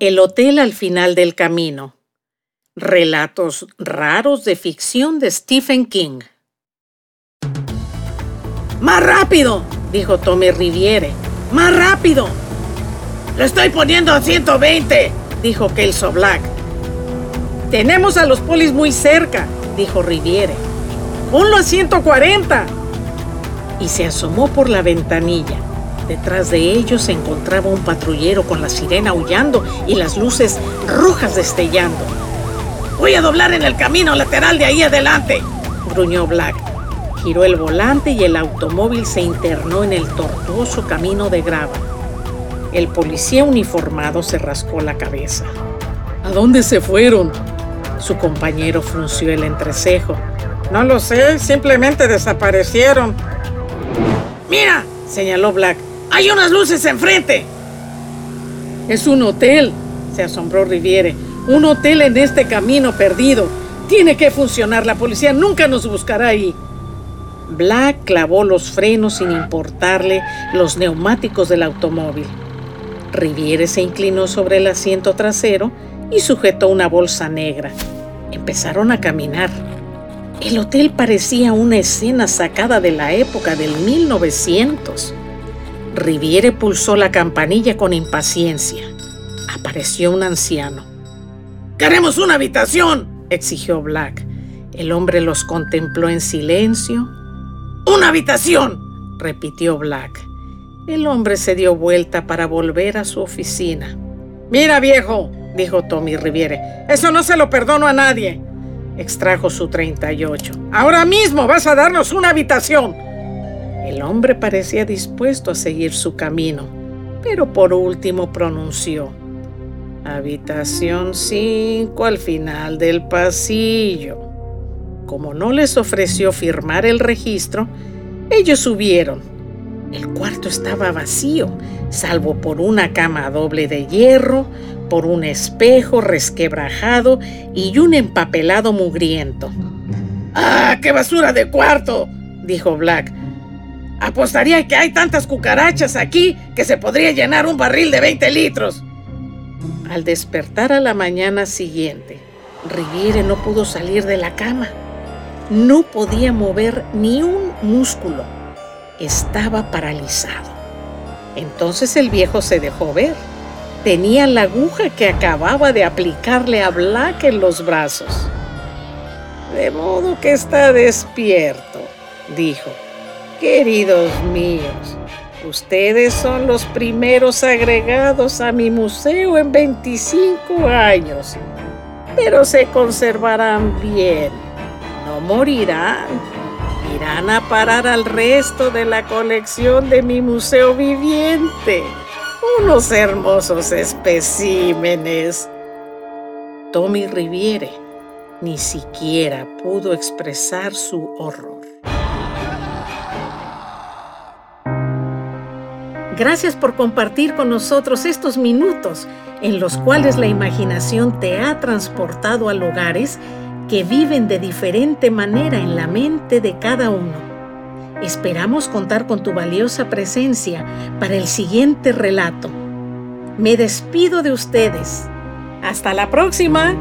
El hotel al final del camino. Relatos raros de ficción de Stephen King. ¡Más rápido! dijo Tommy Riviere. ¡Más rápido! ¡Lo estoy poniendo a 120! dijo Kelso Black. Tenemos a los polis muy cerca, dijo Riviere. ¡Ponlo a 140! Y se asomó por la ventanilla. Detrás de ellos se encontraba un patrullero con la sirena aullando y las luces rojas destellando. Voy a doblar en el camino lateral de ahí adelante, gruñó Black. Giró el volante y el automóvil se internó en el tortuoso camino de grava. El policía uniformado se rascó la cabeza. ¿A dónde se fueron? Su compañero frunció el entrecejo. No lo sé, simplemente desaparecieron. ¡Mira! señaló Black. ¡Hay unas luces enfrente! Es un hotel, se asombró Riviere. Un hotel en este camino perdido. Tiene que funcionar. La policía nunca nos buscará ahí. Black clavó los frenos sin importarle los neumáticos del automóvil. Riviere se inclinó sobre el asiento trasero y sujetó una bolsa negra. Empezaron a caminar. El hotel parecía una escena sacada de la época del 1900. Riviere pulsó la campanilla con impaciencia. Apareció un anciano. ¡Queremos una habitación! exigió Black. El hombre los contempló en silencio. ¡Una habitación! repitió Black. El hombre se dio vuelta para volver a su oficina. Mira, viejo, dijo Tommy Riviere, eso no se lo perdono a nadie. Extrajo su 38. Ahora mismo vas a darnos una habitación. El hombre parecía dispuesto a seguir su camino, pero por último pronunció, Habitación 5 al final del pasillo. Como no les ofreció firmar el registro, ellos subieron. El cuarto estaba vacío, salvo por una cama doble de hierro, por un espejo resquebrajado y un empapelado mugriento. ¡Ah, qué basura de cuarto! dijo Black. Apostaría que hay tantas cucarachas aquí que se podría llenar un barril de 20 litros. Al despertar a la mañana siguiente, Riviere no pudo salir de la cama. No podía mover ni un músculo. Estaba paralizado. Entonces el viejo se dejó ver. Tenía la aguja que acababa de aplicarle a Black en los brazos. De modo que está despierto, dijo. Queridos míos, ustedes son los primeros agregados a mi museo en 25 años, pero se conservarán bien, no morirán, irán a parar al resto de la colección de mi museo viviente, unos hermosos especímenes. Tommy Riviere ni siquiera pudo expresar su horror. Gracias por compartir con nosotros estos minutos en los cuales la imaginación te ha transportado a lugares que viven de diferente manera en la mente de cada uno. Esperamos contar con tu valiosa presencia para el siguiente relato. Me despido de ustedes. Hasta la próxima.